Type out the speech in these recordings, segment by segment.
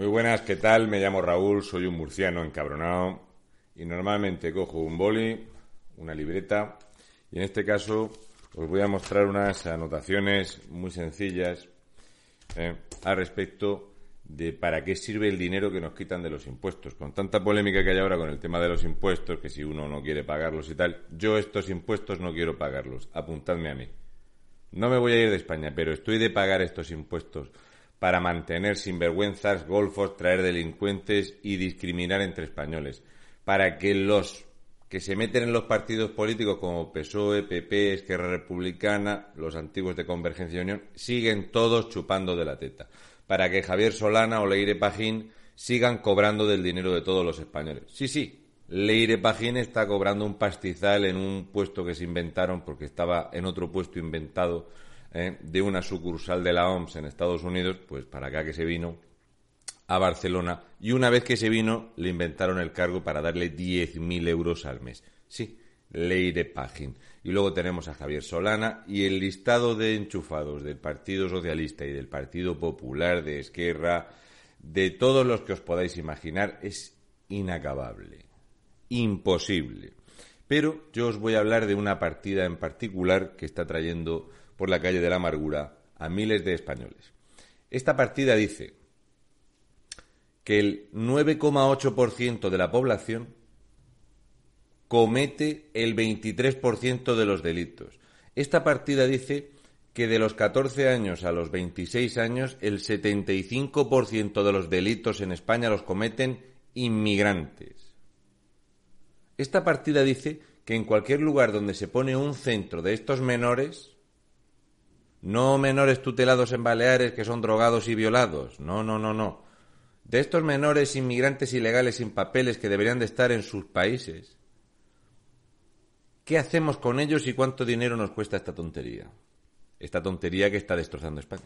Muy buenas, ¿qué tal? Me llamo Raúl, soy un murciano encabronado y normalmente cojo un boli, una libreta y en este caso os voy a mostrar unas anotaciones muy sencillas eh, al respecto de para qué sirve el dinero que nos quitan de los impuestos. Con tanta polémica que hay ahora con el tema de los impuestos, que si uno no quiere pagarlos y tal, yo estos impuestos no quiero pagarlos. Apuntadme a mí. No me voy a ir de España, pero estoy de pagar estos impuestos para mantener sinvergüenzas, golfos, traer delincuentes y discriminar entre españoles, para que los que se meten en los partidos políticos como PSOE, PP, Esquerra Republicana, los antiguos de Convergencia y Unión, siguen todos chupando de la teta, para que Javier Solana o Leire Pajín sigan cobrando del dinero de todos los españoles. Sí, sí, Leire Pajín está cobrando un pastizal en un puesto que se inventaron porque estaba en otro puesto inventado ¿eh? de una sucursal de la OMS en Estados Unidos, pues para acá que se vino a Barcelona y una vez que se vino le inventaron el cargo para darle 10.000 euros al mes. Sí, ley de Pagin. Y luego tenemos a Javier Solana y el listado de enchufados del Partido Socialista y del Partido Popular, de Esquerra, de todos los que os podáis imaginar, es inacabable, imposible. Pero yo os voy a hablar de una partida en particular que está trayendo por la calle de la amargura a miles de españoles. Esta partida dice que el 9,8% de la población comete el 23% de los delitos. Esta partida dice que de los 14 años a los 26 años el 75% de los delitos en España los cometen inmigrantes. Esta partida dice que en cualquier lugar donde se pone un centro de estos menores, no menores tutelados en Baleares que son drogados y violados. No, no, no, no. De estos menores inmigrantes ilegales sin papeles que deberían de estar en sus países. ¿Qué hacemos con ellos y cuánto dinero nos cuesta esta tontería? Esta tontería que está destrozando España.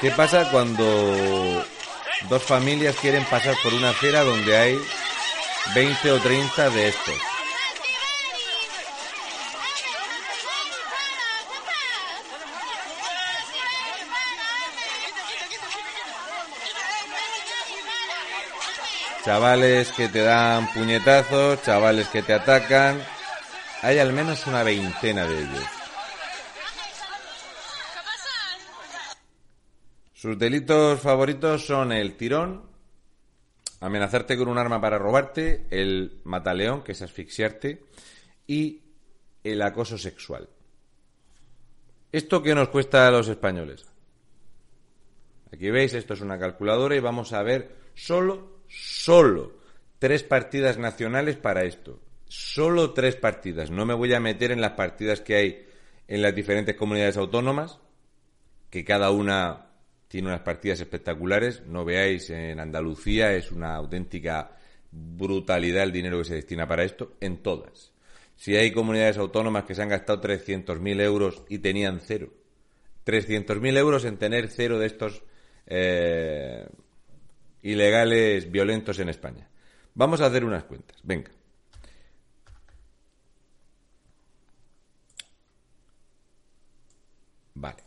¿Qué pasa cuando dos familias quieren pasar por una acera donde hay 20 o 30 de estos? Chavales que te dan puñetazos, chavales que te atacan. Hay al menos una veintena de ellos. Sus delitos favoritos son el tirón, amenazarte con un arma para robarte, el mataleón, que es asfixiarte, y el acoso sexual. ¿Esto qué nos cuesta a los españoles? Aquí veis, esto es una calculadora y vamos a ver solo, solo tres partidas nacionales para esto. Solo tres partidas. No me voy a meter en las partidas que hay en las diferentes comunidades autónomas, que cada una tiene unas partidas espectaculares. No veáis, en Andalucía es una auténtica brutalidad el dinero que se destina para esto, en todas. Si hay comunidades autónomas que se han gastado 300.000 euros y tenían cero. 300.000 euros en tener cero de estos eh, ilegales violentos en España. Vamos a hacer unas cuentas. Venga. Vale.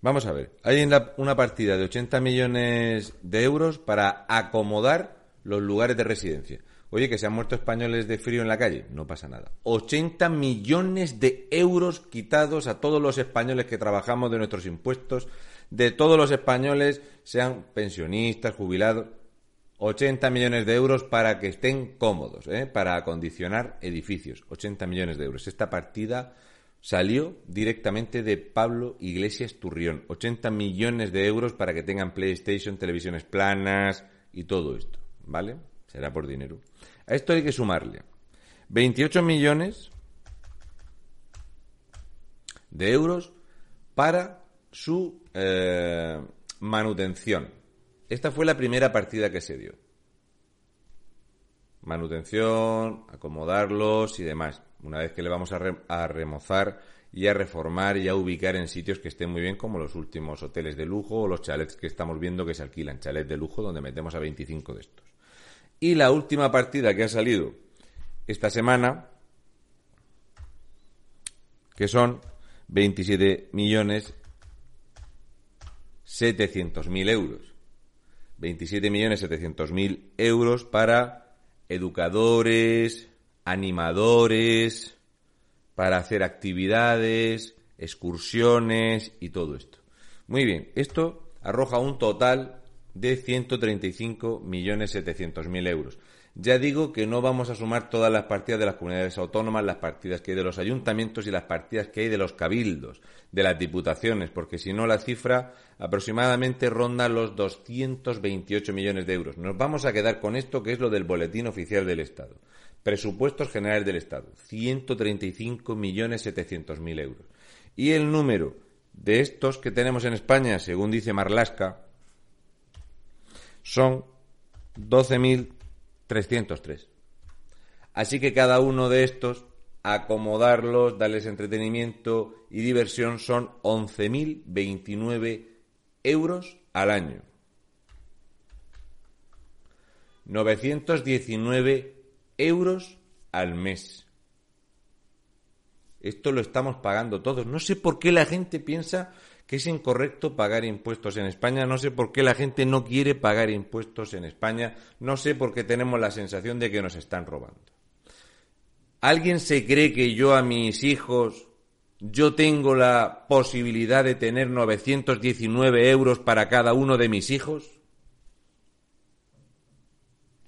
Vamos a ver, hay una partida de 80 millones de euros para acomodar los lugares de residencia. Oye, que se han muerto españoles de frío en la calle, no pasa nada. 80 millones de euros quitados a todos los españoles que trabajamos de nuestros impuestos, de todos los españoles, sean pensionistas, jubilados. 80 millones de euros para que estén cómodos, ¿eh? para acondicionar edificios. 80 millones de euros. Esta partida salió directamente de Pablo Iglesias Turrión. 80 millones de euros para que tengan PlayStation, televisiones planas y todo esto, ¿vale? será por dinero. A esto hay que sumarle 28 millones de euros para su eh, manutención. Esta fue la primera partida que se dio. Manutención, acomodarlos y demás. Una vez que le vamos a, remozar y a reformar y a ubicar en sitios que estén muy bien, como los últimos hoteles de lujo o los chalets que estamos viendo que se alquilan, chalets de lujo donde metemos a 25 de estos. Y la última partida que ha salido esta semana, que son 27 millones 700 mil euros. 27 millones 700 mil euros para educadores, animadores, para hacer actividades, excursiones y todo esto. Muy bien, esto arroja un total de 135 millones 700 mil euros. Ya digo que no vamos a sumar todas las partidas de las comunidades autónomas, las partidas que hay de los ayuntamientos y las partidas que hay de los cabildos, de las diputaciones, porque si no la cifra aproximadamente ronda los 228 millones de euros. Nos vamos a quedar con esto que es lo del boletín oficial del Estado. Presupuestos generales del Estado, 135 millones 700 mil euros. Y el número de estos que tenemos en España, según dice Marlasca, son 12.000 303. Así que cada uno de estos, acomodarlos, darles entretenimiento y diversión son 11.029 euros al año. 919 euros al mes. Esto lo estamos pagando todos. No sé por qué la gente piensa que es incorrecto pagar impuestos en España. No sé por qué la gente no quiere pagar impuestos en España. No sé por qué tenemos la sensación de que nos están robando. ¿Alguien se cree que yo a mis hijos, yo tengo la posibilidad de tener 919 euros para cada uno de mis hijos?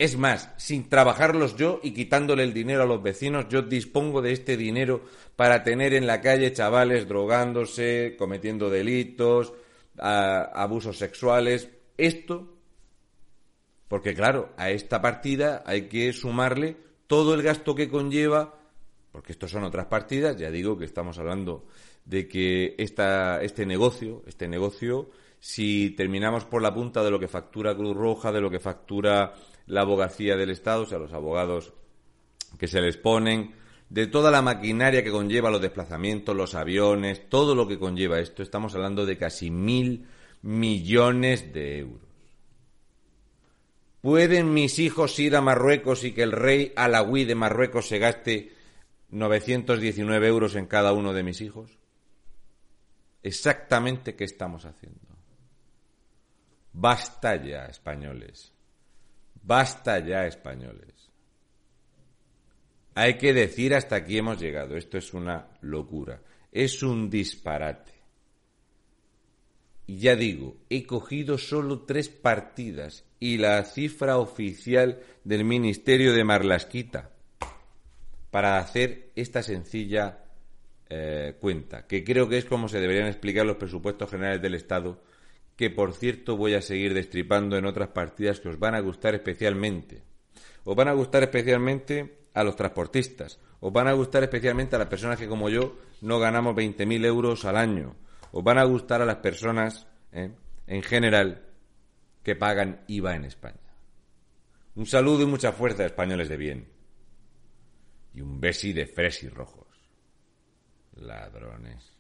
Es más, sin trabajarlos yo y quitándole el dinero a los vecinos, yo dispongo de este dinero para tener en la calle chavales drogándose, cometiendo delitos, abusos sexuales. Esto, porque claro, a esta partida hay que sumarle todo el gasto que conlleva, porque estos son otras partidas, ya digo que estamos hablando de que esta, este negocio, este negocio, si terminamos por la punta de lo que factura Cruz Roja, de lo que factura la abogacía del Estado, o sea, los abogados que se les ponen, de toda la maquinaria que conlleva los desplazamientos, los aviones, todo lo que conlleva esto, estamos hablando de casi mil millones de euros. ¿Pueden mis hijos ir a Marruecos y que el rey alawí de Marruecos se gaste 919 euros en cada uno de mis hijos? Exactamente qué estamos haciendo. Basta ya, españoles. Basta ya, españoles. Hay que decir hasta aquí hemos llegado. Esto es una locura. Es un disparate. Y ya digo, he cogido solo tres partidas y la cifra oficial del Ministerio de Marlasquita para hacer esta sencilla eh, cuenta, que creo que es como se deberían explicar los presupuestos generales del Estado que por cierto voy a seguir destripando en otras partidas que os van a gustar especialmente. Os van a gustar especialmente a los transportistas, os van a gustar especialmente a las personas que como yo no ganamos 20.000 euros al año, os van a gustar a las personas ¿eh? en general que pagan IVA en España. Un saludo y mucha fuerza, españoles de bien. Y un besi de fresis rojos. Ladrones.